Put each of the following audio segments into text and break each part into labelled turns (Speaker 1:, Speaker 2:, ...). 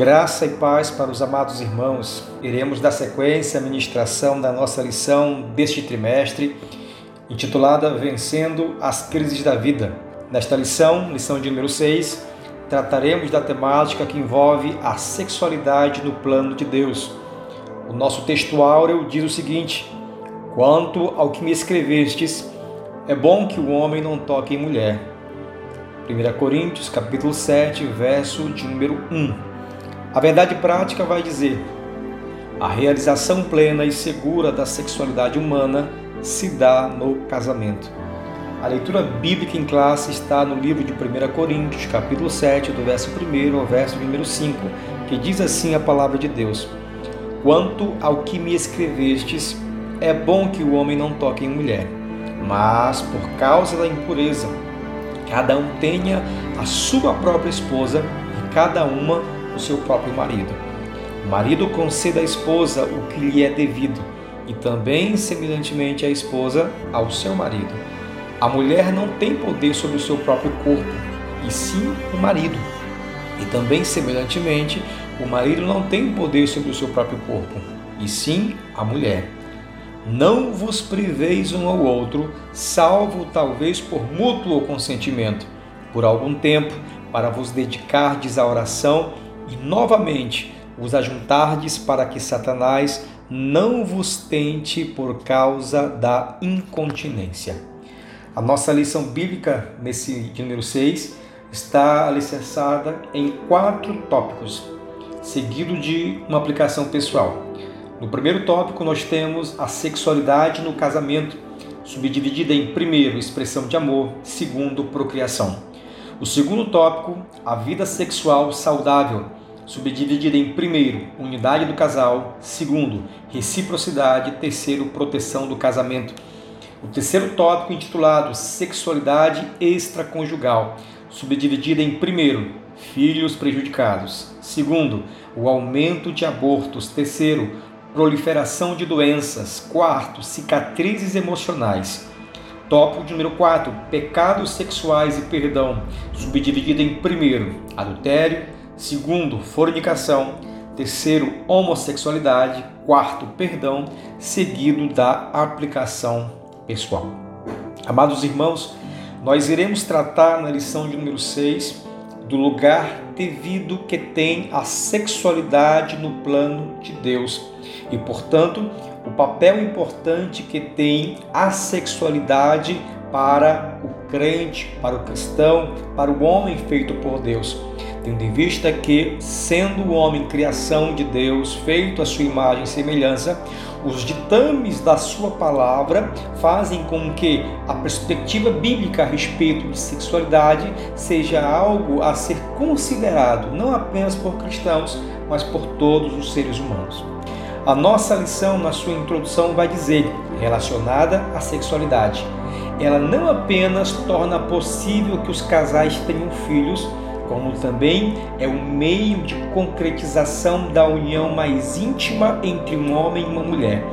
Speaker 1: Graça e paz para os amados irmãos. Iremos dar sequência à ministração da nossa lição deste trimestre, intitulada Vencendo as Crises da Vida. Nesta lição, lição de número 6, trataremos da temática que envolve a sexualidade no plano de Deus. O nosso texto áureo diz o seguinte: Quanto ao que me escrevestes, é bom que o homem não toque em mulher. 1 Coríntios, capítulo 7, verso de número 1. A verdade prática vai dizer: a realização plena e segura da sexualidade humana se dá no casamento. A leitura bíblica em classe está no livro de 1 Coríntios, capítulo 7, do verso 1 ao verso número 5, que diz assim a palavra de Deus: Quanto ao que me escrevestes, é bom que o homem não toque em mulher, mas por causa da impureza, cada um tenha a sua própria esposa e cada uma o seu próprio marido. O marido conceda à esposa o que lhe é devido, e também, semelhantemente, a esposa ao seu marido. A mulher não tem poder sobre o seu próprio corpo, e sim o marido. E também, semelhantemente, o marido não tem poder sobre o seu próprio corpo, e sim a mulher. Não vos priveis um ao outro, salvo talvez por mútuo consentimento, por algum tempo, para vos dedicardes à oração e novamente vos ajuntardes para que Satanás não vos tente por causa da incontinência. A nossa lição bíblica, nesse número 6, está alicerçada em quatro tópicos, seguido de uma aplicação pessoal. No primeiro tópico, nós temos a sexualidade no casamento, subdividida em primeiro, expressão de amor, segundo, procriação. O segundo tópico, a vida sexual saudável, subdividida em primeiro, unidade do casal, segundo, reciprocidade, terceiro, proteção do casamento. O terceiro tópico intitulado Sexualidade extraconjugal, subdividida em primeiro, filhos prejudicados, segundo, o aumento de abortos, terceiro, proliferação de doenças, quarto, cicatrizes emocionais. Tópico número 4, pecados sexuais e perdão, subdividido em primeiro, adultério, segundo, fornicação, terceiro, homossexualidade, quarto, perdão, seguido da aplicação pessoal. Amados irmãos, nós iremos tratar na lição de número 6 do lugar devido que tem a sexualidade no plano de Deus. E, portanto, o papel importante que tem a sexualidade para o crente, para o cristão, para o homem feito por Deus tendo em vista que, sendo o homem criação de Deus, feito à sua imagem e semelhança, os ditames da sua palavra fazem com que a perspectiva bíblica a respeito de sexualidade seja algo a ser considerado não apenas por cristãos, mas por todos os seres humanos. A nossa lição, na sua introdução, vai dizer, relacionada à sexualidade, ela não apenas torna possível que os casais tenham filhos, como também é um meio de concretização da união mais íntima entre um homem e uma mulher.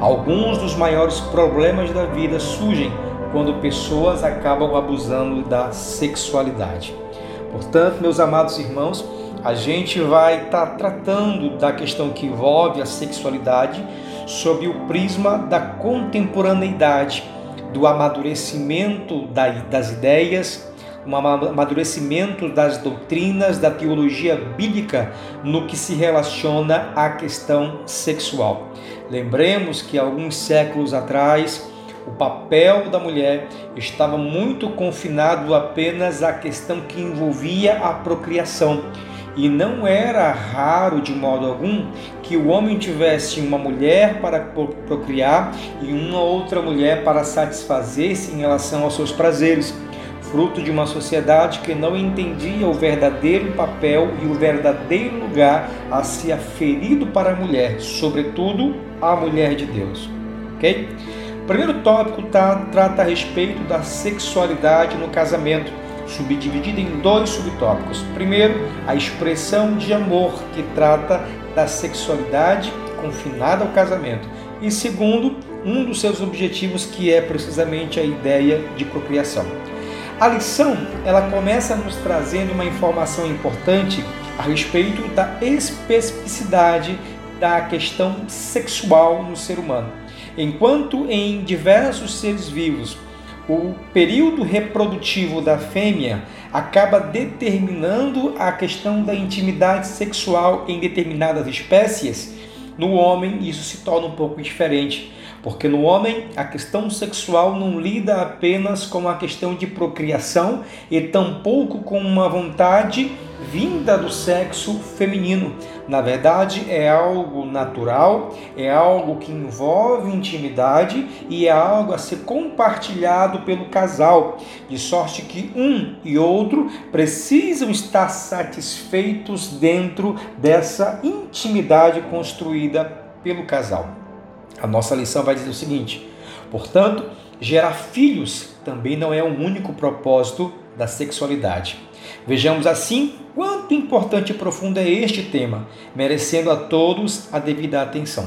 Speaker 1: Alguns dos maiores problemas da vida surgem quando pessoas acabam abusando da sexualidade. Portanto, meus amados irmãos, a gente vai estar tá tratando da questão que envolve a sexualidade sob o prisma da contemporaneidade, do amadurecimento das ideias, um amadurecimento das doutrinas da teologia bíblica no que se relaciona à questão sexual. Lembremos que alguns séculos atrás, o papel da mulher estava muito confinado apenas à questão que envolvia a procriação. E não era raro, de modo algum, que o homem tivesse uma mulher para procriar e uma outra mulher para satisfazer-se em relação aos seus prazeres fruto de uma sociedade que não entendia o verdadeiro papel e o verdadeiro lugar a ser aferido para a mulher, sobretudo a mulher de Deus. Ok? O primeiro tópico tá, trata a respeito da sexualidade no casamento, subdividido em dois subtópicos. Primeiro, a expressão de amor, que trata da sexualidade confinada ao casamento. E segundo, um dos seus objetivos, que é precisamente a ideia de procriação. A lição ela começa nos trazendo uma informação importante a respeito da especificidade da questão sexual no ser humano. Enquanto em diversos seres vivos o período reprodutivo da fêmea acaba determinando a questão da intimidade sexual em determinadas espécies, no homem isso se torna um pouco diferente, porque no homem a questão sexual não lida apenas com a questão de procriação e tampouco com uma vontade vinda do sexo feminino. Na verdade, é algo natural, é algo que envolve intimidade e é algo a ser compartilhado pelo casal, de sorte que um e outro precisam estar satisfeitos dentro dessa intimidade construída pelo casal. A nossa lição vai dizer o seguinte: portanto, gerar filhos também não é o um único propósito da sexualidade. Vejamos assim quanto importante e profundo é este tema, merecendo a todos a devida atenção.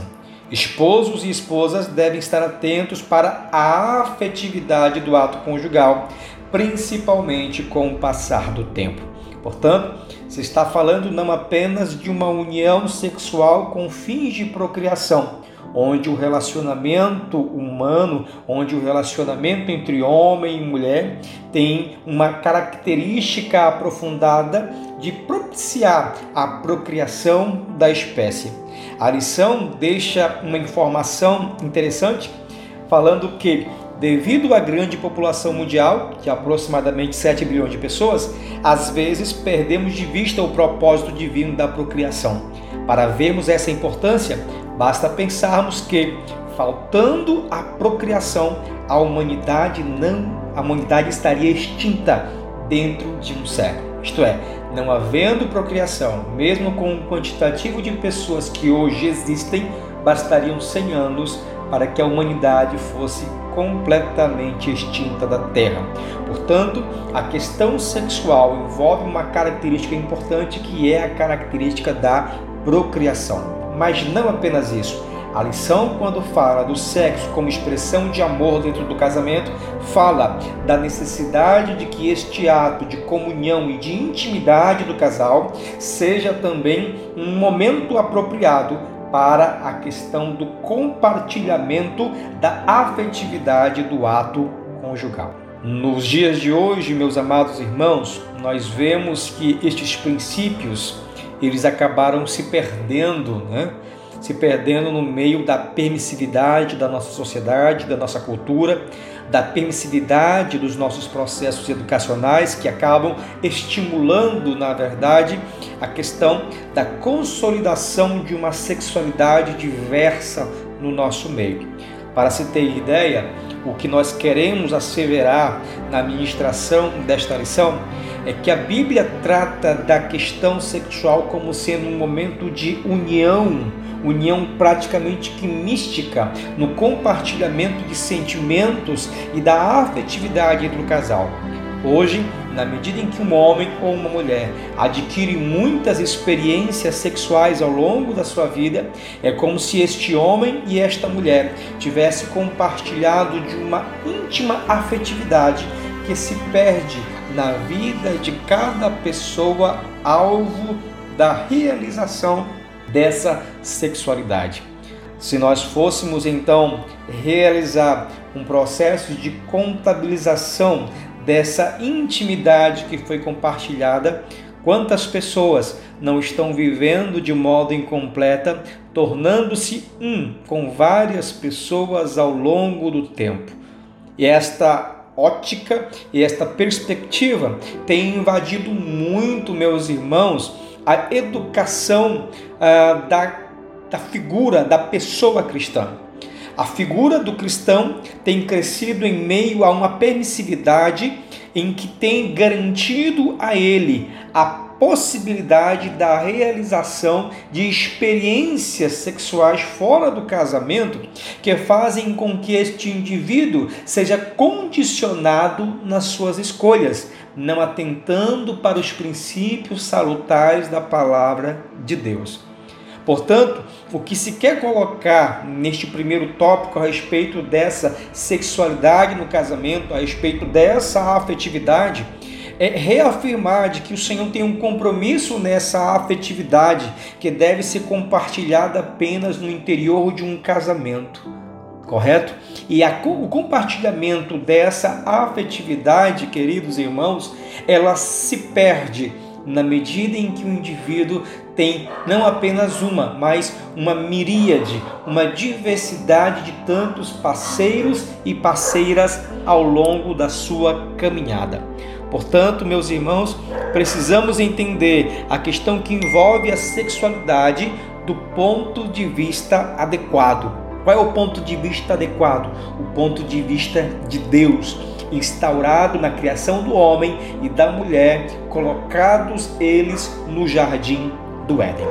Speaker 1: Esposos e esposas devem estar atentos para a afetividade do ato conjugal, principalmente com o passar do tempo. Portanto, se está falando não apenas de uma união sexual com fins de procriação, onde o relacionamento humano, onde o relacionamento entre homem e mulher tem uma característica aprofundada de propiciar a procriação da espécie. A lição deixa uma informação interessante falando que devido à grande população mundial, que é aproximadamente 7 bilhões de pessoas, às vezes perdemos de vista o propósito divino da procriação. Para vermos essa importância, Basta pensarmos que, faltando a procriação, a humanidade não, a humanidade estaria extinta dentro de um século. Isto é, não havendo procriação, mesmo com o quantitativo de pessoas que hoje existem, bastariam 100 anos para que a humanidade fosse completamente extinta da Terra. Portanto, a questão sexual envolve uma característica importante que é a característica da procriação. Mas não apenas isso. A lição, quando fala do sexo como expressão de amor dentro do casamento, fala da necessidade de que este ato de comunhão e de intimidade do casal seja também um momento apropriado para a questão do compartilhamento da afetividade do ato conjugal. Nos dias de hoje, meus amados irmãos, nós vemos que estes princípios eles acabaram se perdendo, né? se perdendo no meio da permissividade da nossa sociedade, da nossa cultura, da permissividade dos nossos processos educacionais que acabam estimulando, na verdade, a questão da consolidação de uma sexualidade diversa no nosso meio. Para se ter ideia, o que nós queremos asseverar na ministração desta lição é que a Bíblia trata da questão sexual como sendo um momento de união, união praticamente que mística no compartilhamento de sentimentos e da afetividade entre o casal. Hoje, na medida em que um homem ou uma mulher adquire muitas experiências sexuais ao longo da sua vida, é como se este homem e esta mulher tivessem compartilhado de uma íntima afetividade que se perde na vida de cada pessoa alvo da realização dessa sexualidade. Se nós fôssemos então realizar um processo de contabilização dessa intimidade que foi compartilhada, quantas pessoas não estão vivendo de modo incompleta, tornando-se um com várias pessoas ao longo do tempo. E esta ótica e esta perspectiva tem invadido muito, meus irmãos, a educação ah, da, da figura da pessoa cristã. A figura do cristão tem crescido em meio a uma permissividade em que tem garantido a ele a possibilidade da realização de experiências sexuais fora do casamento que fazem com que este indivíduo seja condicionado nas suas escolhas, não atentando para os princípios salutares da palavra de Deus. Portanto, o que se quer colocar neste primeiro tópico a respeito dessa sexualidade no casamento, a respeito dessa afetividade, é reafirmar de que o Senhor tem um compromisso nessa afetividade que deve ser compartilhada apenas no interior de um casamento. Correto? E a, o compartilhamento dessa afetividade, queridos irmãos, ela se perde na medida em que o indivíduo tem não apenas uma, mas uma miríade, uma diversidade de tantos parceiros e parceiras ao longo da sua caminhada. Portanto, meus irmãos, precisamos entender a questão que envolve a sexualidade do ponto de vista adequado. Qual é o ponto de vista adequado? O ponto de vista de Deus instaurado na criação do homem e da mulher, colocados eles no jardim do Éden.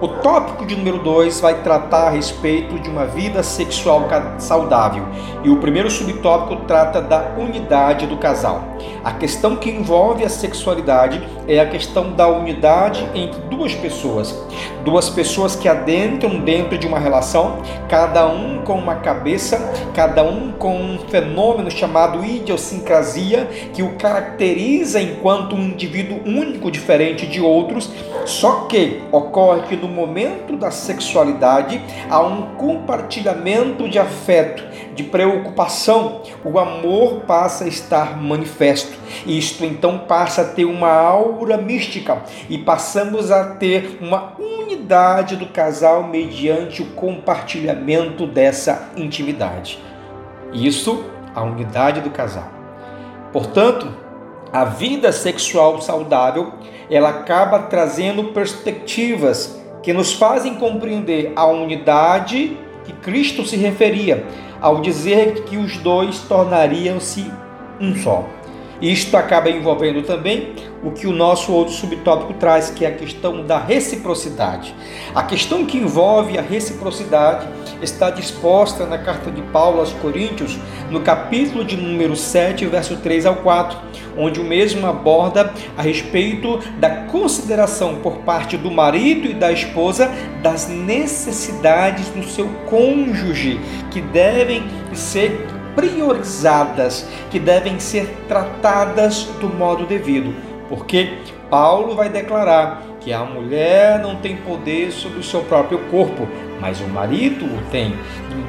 Speaker 1: O tópico de número 2 vai tratar a respeito de uma vida sexual saudável e o primeiro subtópico trata da unidade do casal. A questão que envolve a sexualidade é a questão da unidade entre duas pessoas. Duas pessoas que adentram dentro de uma relação, cada um com uma cabeça, cada um com um fenômeno chamado idiosincrasia, que o caracteriza enquanto um indivíduo único, diferente de outros, só que ocorre que no momento da sexualidade há um compartilhamento de afeto, de preocupação, o amor passa a estar manifesto. Isto então passa a ter uma aura mística e passamos a ter uma unidade do casal mediante o compartilhamento dessa intimidade. Isso, a unidade do casal. Portanto, a vida sexual saudável, ela acaba trazendo perspectivas que nos fazem compreender a unidade que Cristo se referia ao dizer que os dois tornariam-se um só. Isto acaba envolvendo também o que o nosso outro subtópico traz, que é a questão da reciprocidade. A questão que envolve a reciprocidade está disposta na carta de Paulo aos Coríntios, no capítulo de número 7, verso 3 ao 4, onde o mesmo aborda a respeito da consideração por parte do marido e da esposa das necessidades do seu cônjuge, que devem ser priorizadas, que devem ser tratadas do modo devido. Porque Paulo vai declarar que a mulher não tem poder sobre o seu próprio corpo, mas o marido o tem.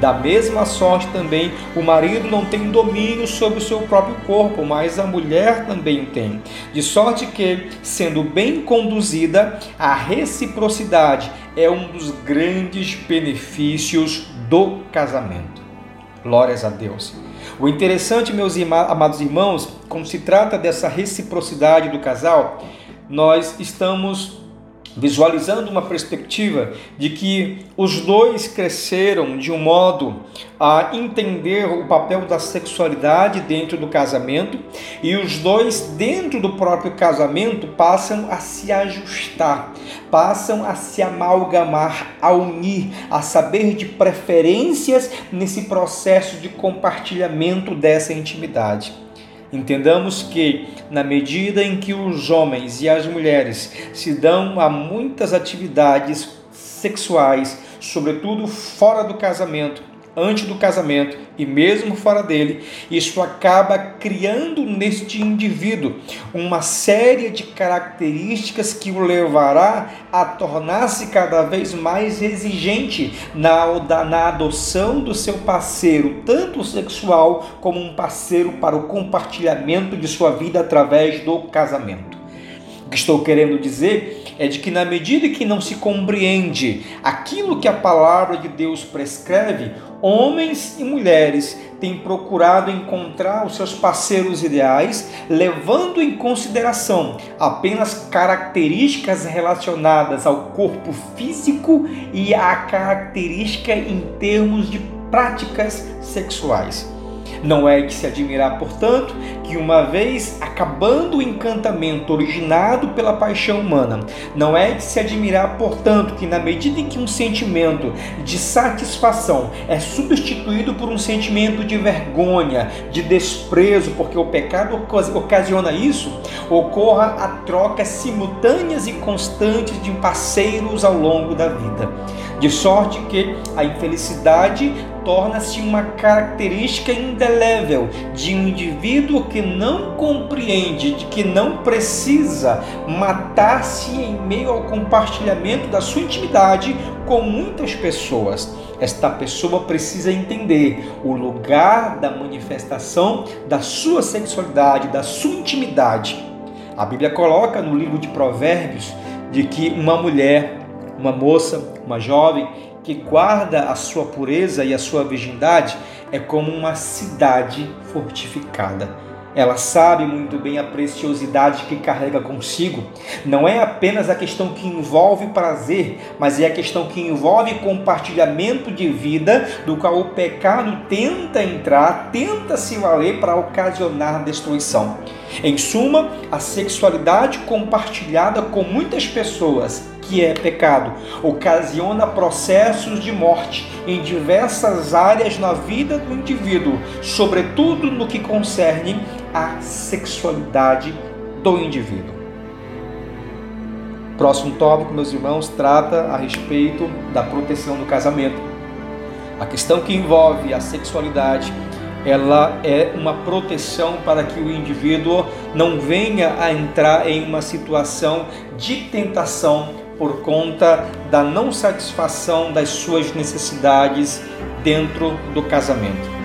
Speaker 1: Da mesma sorte também, o marido não tem domínio sobre o seu próprio corpo, mas a mulher também o tem. De sorte que, sendo bem conduzida, a reciprocidade é um dos grandes benefícios do casamento. Glórias a Deus. O interessante, meus amados irmãos, quando se trata dessa reciprocidade do casal, nós estamos visualizando uma perspectiva de que os dois cresceram de um modo a entender o papel da sexualidade dentro do casamento e os dois dentro do próprio casamento passam a se ajustar, passam a se amalgamar, a unir, a saber de preferências nesse processo de compartilhamento dessa intimidade. Entendamos que, na medida em que os homens e as mulheres se dão a muitas atividades sexuais, sobretudo fora do casamento, antes do casamento e mesmo fora dele, isso acaba criando neste indivíduo uma série de características que o levará a tornar-se cada vez mais exigente na, na adoção do seu parceiro, tanto sexual como um parceiro para o compartilhamento de sua vida através do casamento. Estou querendo dizer é de que, na medida que não se compreende aquilo que a palavra de Deus prescreve, homens e mulheres têm procurado encontrar os seus parceiros ideais, levando em consideração apenas características relacionadas ao corpo físico e a característica em termos de práticas sexuais. Não é de se admirar, portanto, que uma vez acabando o encantamento originado pela paixão humana, não é de se admirar, portanto, que na medida em que um sentimento de satisfação é substituído por um sentimento de vergonha, de desprezo, porque o pecado ocasiona isso, ocorra a troca simultâneas e constantes de parceiros ao longo da vida. De sorte que a infelicidade torna-se uma característica indelével de um indivíduo que não compreende, de que não precisa matar-se em meio ao compartilhamento da sua intimidade com muitas pessoas. Esta pessoa precisa entender o lugar da manifestação da sua sexualidade, da sua intimidade. A Bíblia coloca no livro de Provérbios de que uma mulher, uma moça, uma jovem que guarda a sua pureza e a sua virgindade é como uma cidade fortificada ela sabe muito bem a preciosidade que carrega consigo. Não é apenas a questão que envolve prazer, mas é a questão que envolve compartilhamento de vida, do qual o pecado tenta entrar, tenta se valer para ocasionar destruição. Em suma, a sexualidade compartilhada com muitas pessoas que é pecado, ocasiona processos de morte em diversas áreas na vida do indivíduo, sobretudo no que concerne a sexualidade do indivíduo. Próximo tópico, meus irmãos, trata a respeito da proteção do casamento. A questão que envolve a sexualidade, ela é uma proteção para que o indivíduo não venha a entrar em uma situação de tentação por conta da não satisfação das suas necessidades dentro do casamento.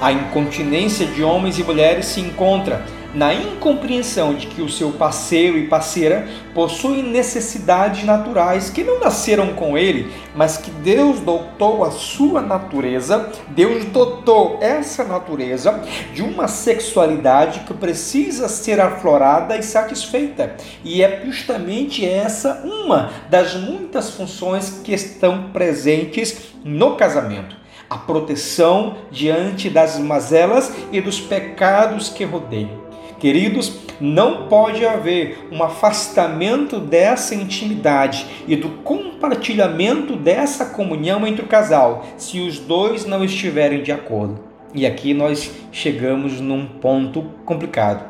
Speaker 1: A incontinência de homens e mulheres se encontra na incompreensão de que o seu parceiro e parceira possuem necessidades naturais que não nasceram com ele, mas que Deus dotou a sua natureza, Deus dotou essa natureza de uma sexualidade que precisa ser aflorada e satisfeita. E é justamente essa uma das muitas funções que estão presentes no casamento a proteção diante das mazelas e dos pecados que rodeiam. Queridos, não pode haver um afastamento dessa intimidade e do compartilhamento dessa comunhão entre o casal se os dois não estiverem de acordo. E aqui nós chegamos num ponto complicado.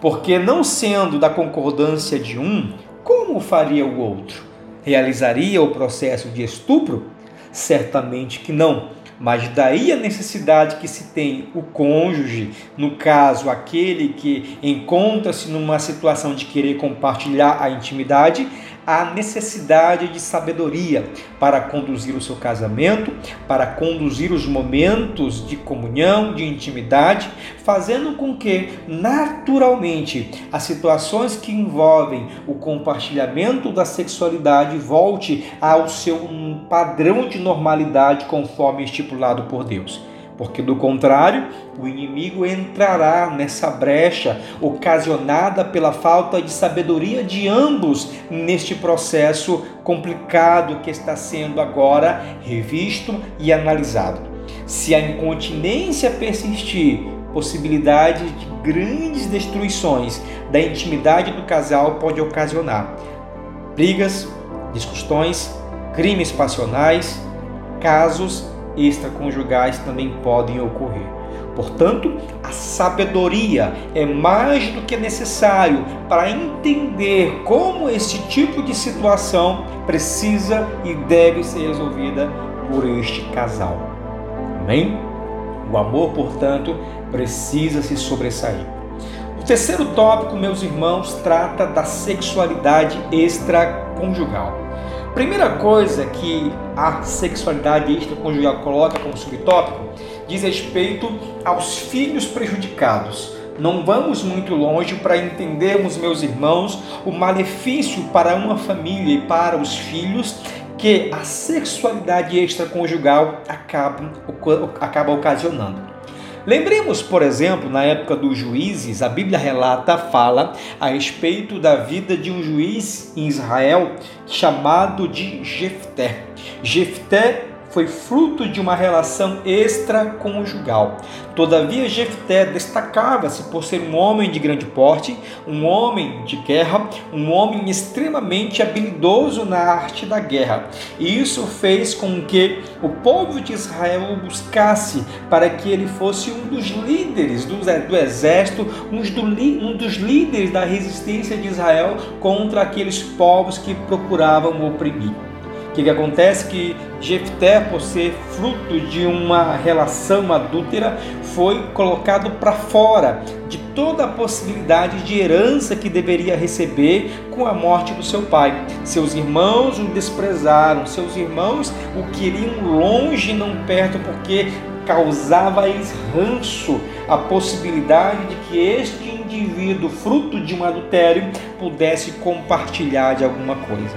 Speaker 1: Porque, não sendo da concordância de um, como faria o outro? Realizaria o processo de estupro? Certamente que não mas daí a necessidade que se tem o cônjuge, no caso, aquele que encontra-se numa situação de querer compartilhar a intimidade, a necessidade de sabedoria para conduzir o seu casamento, para conduzir os momentos de comunhão, de intimidade, fazendo com que, naturalmente, as situações que envolvem o compartilhamento da sexualidade volte ao seu padrão de normalidade conforme estipulado por Deus porque do contrário, o inimigo entrará nessa brecha ocasionada pela falta de sabedoria de ambos neste processo complicado que está sendo agora revisto e analisado. Se a incontinência persistir, possibilidade de grandes destruições da intimidade do casal pode ocasionar brigas, discussões, crimes passionais, casos extraconjugais também podem ocorrer. Portanto, a sabedoria é mais do que necessário para entender como esse tipo de situação precisa e deve ser resolvida por este casal. Amém? O amor, portanto, precisa se sobressair. O terceiro tópico, meus irmãos, trata da sexualidade extraconjugal. Primeira coisa que a sexualidade extraconjugal coloca como subtópico diz respeito aos filhos prejudicados. Não vamos muito longe para entendermos, meus irmãos, o malefício para uma família e para os filhos que a sexualidade extraconjugal acaba, acaba ocasionando. Lembremos, por exemplo, na época dos juízes, a Bíblia relata, fala a respeito da vida de um juiz em Israel chamado de Jefté. Jefté foi fruto de uma relação extraconjugal. Todavia, Jefté destacava-se por ser um homem de grande porte, um homem de guerra, um homem extremamente habilidoso na arte da guerra. E isso fez com que o povo de Israel o buscasse para que ele fosse um dos líderes do, do exército, um dos, um dos líderes da resistência de Israel contra aqueles povos que procuravam oprimir. O que, que acontece? Que Jefté, por ser fruto de uma relação adúltera, foi colocado para fora de toda a possibilidade de herança que deveria receber com a morte do seu pai. Seus irmãos o desprezaram, seus irmãos o queriam longe, não perto, porque causava-lhes ranço a possibilidade de que este indivíduo, fruto de um adultério, pudesse compartilhar de alguma coisa.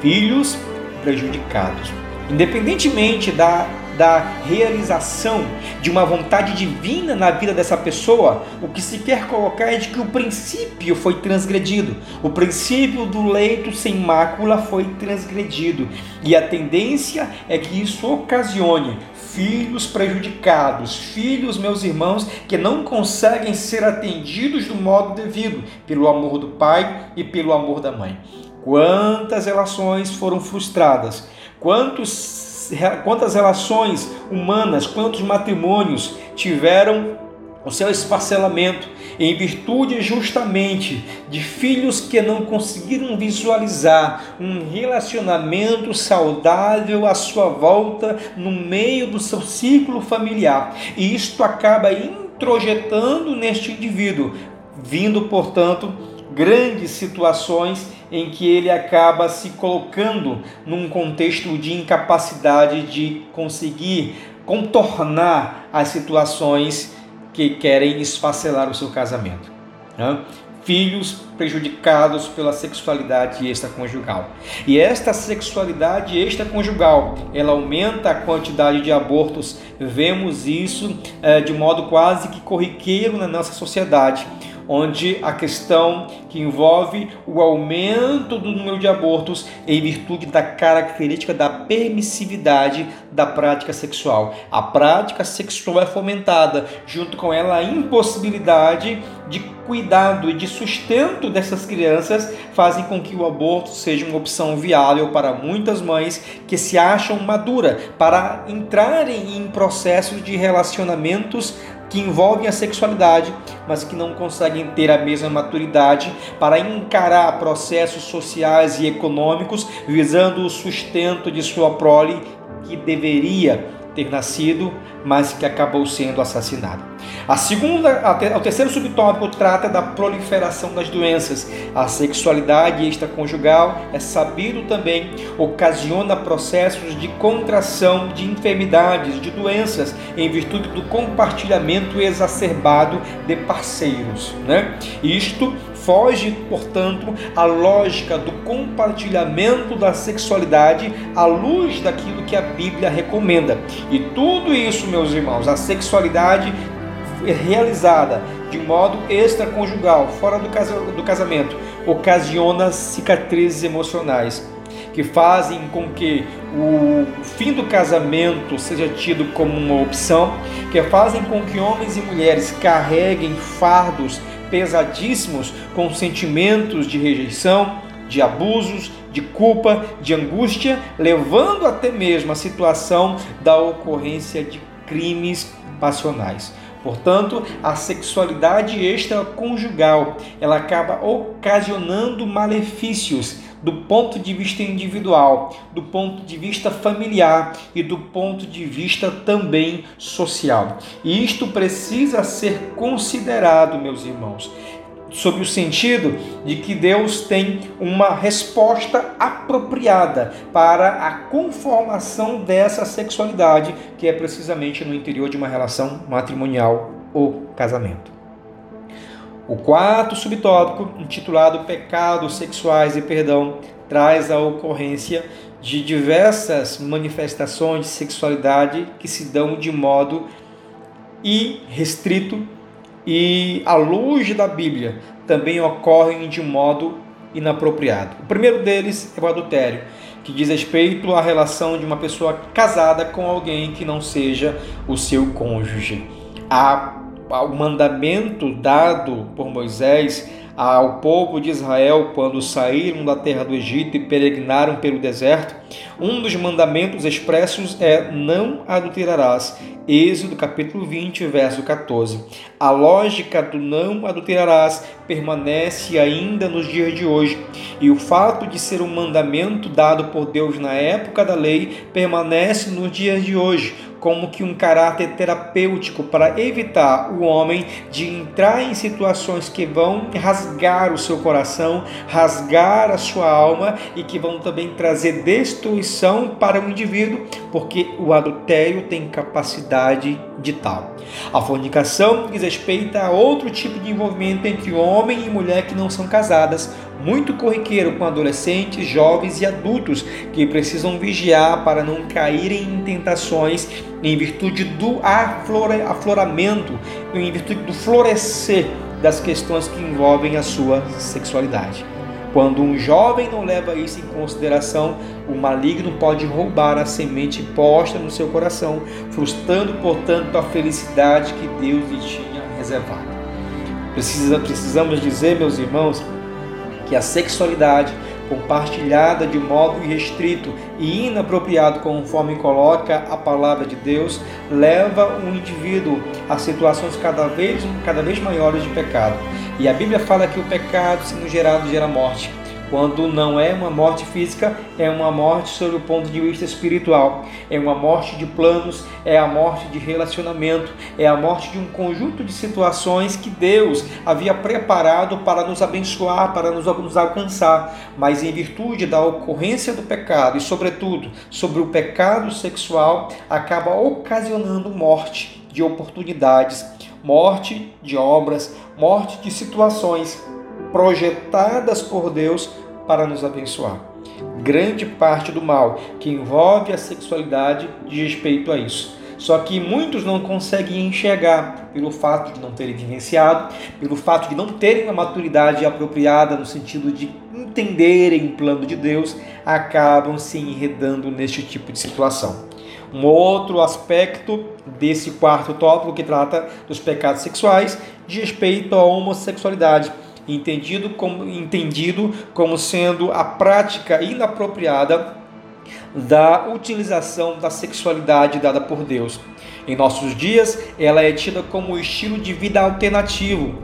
Speaker 1: Filhos prejudicados. Independentemente da, da realização de uma vontade divina na vida dessa pessoa, o que se quer colocar é de que o princípio foi transgredido. O princípio do leito sem mácula foi transgredido. E a tendência é que isso ocasione filhos prejudicados, filhos, meus irmãos, que não conseguem ser atendidos do modo devido, pelo amor do pai e pelo amor da mãe. Quantas relações foram frustradas? Quantos, quantas relações humanas, quantos matrimônios tiveram o seu esfacelamento em virtude justamente de filhos que não conseguiram visualizar um relacionamento saudável à sua volta no meio do seu ciclo familiar. E isto acaba introjetando neste indivíduo, vindo, portanto, grandes situações em que ele acaba se colocando num contexto de incapacidade de conseguir contornar as situações que querem esfacelar o seu casamento. Né? Filhos prejudicados pela sexualidade extraconjugal. E esta sexualidade extraconjugal, ela aumenta a quantidade de abortos. Vemos isso é, de modo quase que corriqueiro na nossa sociedade onde a questão que envolve o aumento do número de abortos em virtude da característica da permissividade da prática sexual. A prática sexual é fomentada, junto com ela a impossibilidade de cuidado e de sustento dessas crianças fazem com que o aborto seja uma opção viável para muitas mães que se acham maduras para entrarem em processos de relacionamentos que envolvem a sexualidade, mas que não conseguem ter a mesma maturidade para encarar processos sociais e econômicos visando o sustento de sua prole que deveria ter nascido, mas que acabou sendo assassinado. A segunda, o terceiro subtópico trata da proliferação das doenças. A sexualidade extraconjugal é sabido também ocasiona processos de contração de enfermidades, de doenças, em virtude do compartilhamento exacerbado de parceiros. Né? Isto foge, portanto, à lógica do compartilhamento da sexualidade à luz daquilo que a Bíblia recomenda. E tudo isso, meus irmãos, a sexualidade realizada de modo extraconjugal, fora do casamento, ocasiona cicatrizes emocionais que fazem com que o fim do casamento seja tido como uma opção, que fazem com que homens e mulheres carreguem fardos pesadíssimos com sentimentos de rejeição, de abusos, de culpa, de angústia, levando até mesmo a situação da ocorrência de crimes passionais. Portanto, a sexualidade extraconjugal, ela acaba ocasionando malefícios do ponto de vista individual, do ponto de vista familiar e do ponto de vista também social. E isto precisa ser considerado, meus irmãos sob o sentido de que Deus tem uma resposta apropriada para a conformação dessa sexualidade, que é precisamente no interior de uma relação matrimonial ou casamento. O quarto subtópico, intitulado Pecados Sexuais e Perdão, traz a ocorrência de diversas manifestações de sexualidade que se dão de modo irrestrito e, à luz da Bíblia, também ocorrem de modo inapropriado. O primeiro deles é o adultério, que diz respeito à relação de uma pessoa casada com alguém que não seja o seu cônjuge. A, o mandamento dado por Moisés ao povo de Israel quando saíram da terra do Egito e peregrinaram pelo deserto, um dos mandamentos expressos é não adulterarás. Êxodo capítulo 20, verso 14. A lógica do não adulterarás permanece ainda nos dias de hoje, e o fato de ser um mandamento dado por Deus na época da lei permanece nos dias de hoje como que um caráter terapêutico para evitar o homem de entrar em situações que vão rasgar o seu coração, rasgar a sua alma e que vão também trazer destruição para o indivíduo, porque o adultério tem capacidade de tal. A fornicação diz respeito a outro tipo de envolvimento entre homem e mulher que não são casadas, muito corriqueiro com adolescentes, jovens e adultos que precisam vigiar para não caírem em tentações em virtude do afloramento, em virtude do florescer das questões que envolvem a sua sexualidade. Quando um jovem não leva isso em consideração, o maligno pode roubar a semente posta no seu coração, frustrando, portanto, a felicidade que Deus lhe tinha reservado. Precisa, precisamos dizer, meus irmãos, que a sexualidade compartilhada de modo irrestrito e inapropriado, conforme coloca a palavra de Deus, leva um indivíduo a situações cada vez, cada vez maiores de pecado. E a Bíblia fala que o pecado, sendo gerado, gera morte. Quando não é uma morte física, é uma morte sob o ponto de vista espiritual. É uma morte de planos, é a morte de relacionamento, é a morte de um conjunto de situações que Deus havia preparado para nos abençoar, para nos, nos alcançar. Mas em virtude da ocorrência do pecado e, sobretudo, sobre o pecado sexual, acaba ocasionando morte de oportunidades, morte de obras, morte de situações projetadas por Deus para nos abençoar. Grande parte do mal que envolve a sexualidade diz respeito a isso. Só que muitos não conseguem enxergar pelo fato de não terem vivenciado, pelo fato de não terem uma maturidade apropriada no sentido de entenderem o plano de Deus, acabam se enredando neste tipo de situação. Um outro aspecto desse quarto tópico que trata dos pecados sexuais diz respeito à homossexualidade entendido como, entendido como sendo a prática inapropriada da utilização da sexualidade dada por Deus. Em nossos dias, ela é tida como estilo de vida alternativo,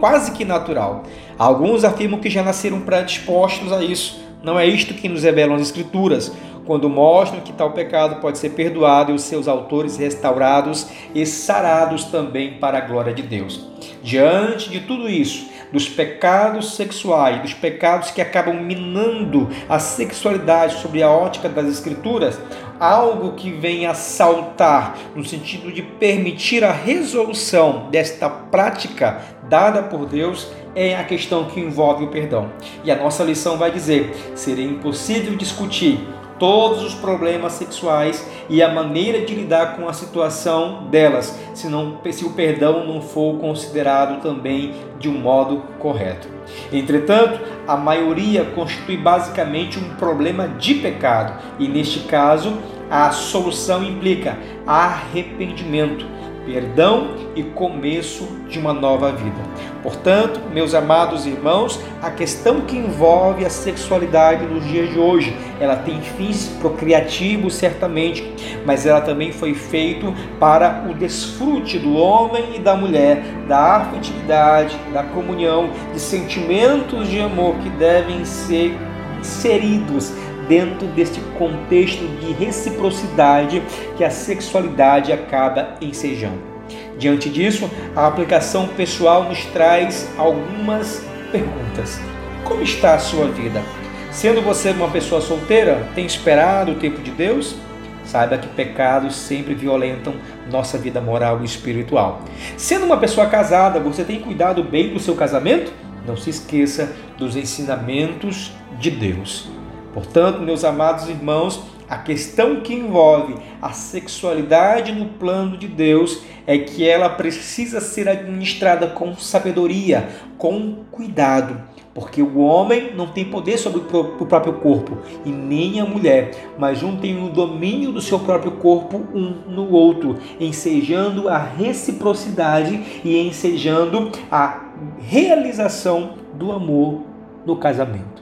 Speaker 1: quase que natural. Alguns afirmam que já nasceram predispostos a isso. Não é isto que nos revelam as Escrituras, quando mostram que tal pecado pode ser perdoado e os seus autores restaurados e sarados também para a glória de Deus. Diante de tudo isso, dos pecados sexuais, dos pecados que acabam minando a sexualidade sobre a ótica das Escrituras, algo que vem a saltar no sentido de permitir a resolução desta prática dada por Deus é a questão que envolve o perdão. E a nossa lição vai dizer: seria impossível discutir todos os problemas sexuais e a maneira de lidar com a situação delas, se, não, se o perdão não for considerado também de um modo correto. Entretanto, a maioria constitui basicamente um problema de pecado, e neste caso, a solução implica arrependimento perdão e começo de uma nova vida. Portanto, meus amados irmãos, a questão que envolve a sexualidade nos dias de hoje, ela tem fins procriativos certamente, mas ela também foi feito para o desfrute do homem e da mulher, da afetividade, da comunhão, de sentimentos de amor que devem ser inseridos dentro deste contexto de reciprocidade que a sexualidade acaba ensejando. Diante disso, a aplicação pessoal nos traz algumas perguntas. Como está a sua vida? Sendo você uma pessoa solteira, tem esperado o tempo de Deus? Saiba que pecados sempre violentam nossa vida moral e espiritual. Sendo uma pessoa casada, você tem cuidado bem do seu casamento? Não se esqueça dos ensinamentos de Deus. Portanto, meus amados irmãos, A questão que envolve a sexualidade no plano de Deus é que ela precisa ser administrada com sabedoria, com cuidado, porque o homem não tem poder sobre o próprio corpo e nem a mulher, mas um tem o domínio do seu próprio corpo um no outro, ensejando a reciprocidade e ensejando a realização do amor no casamento.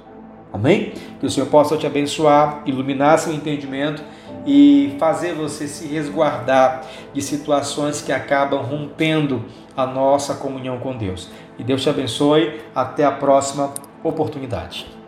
Speaker 1: Amém? Que o Senhor possa te abençoar, iluminar seu entendimento e fazer você se resguardar de situações que acabam rompendo a nossa comunhão com Deus. E Deus te abençoe. Até a próxima oportunidade.